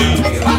Nigga,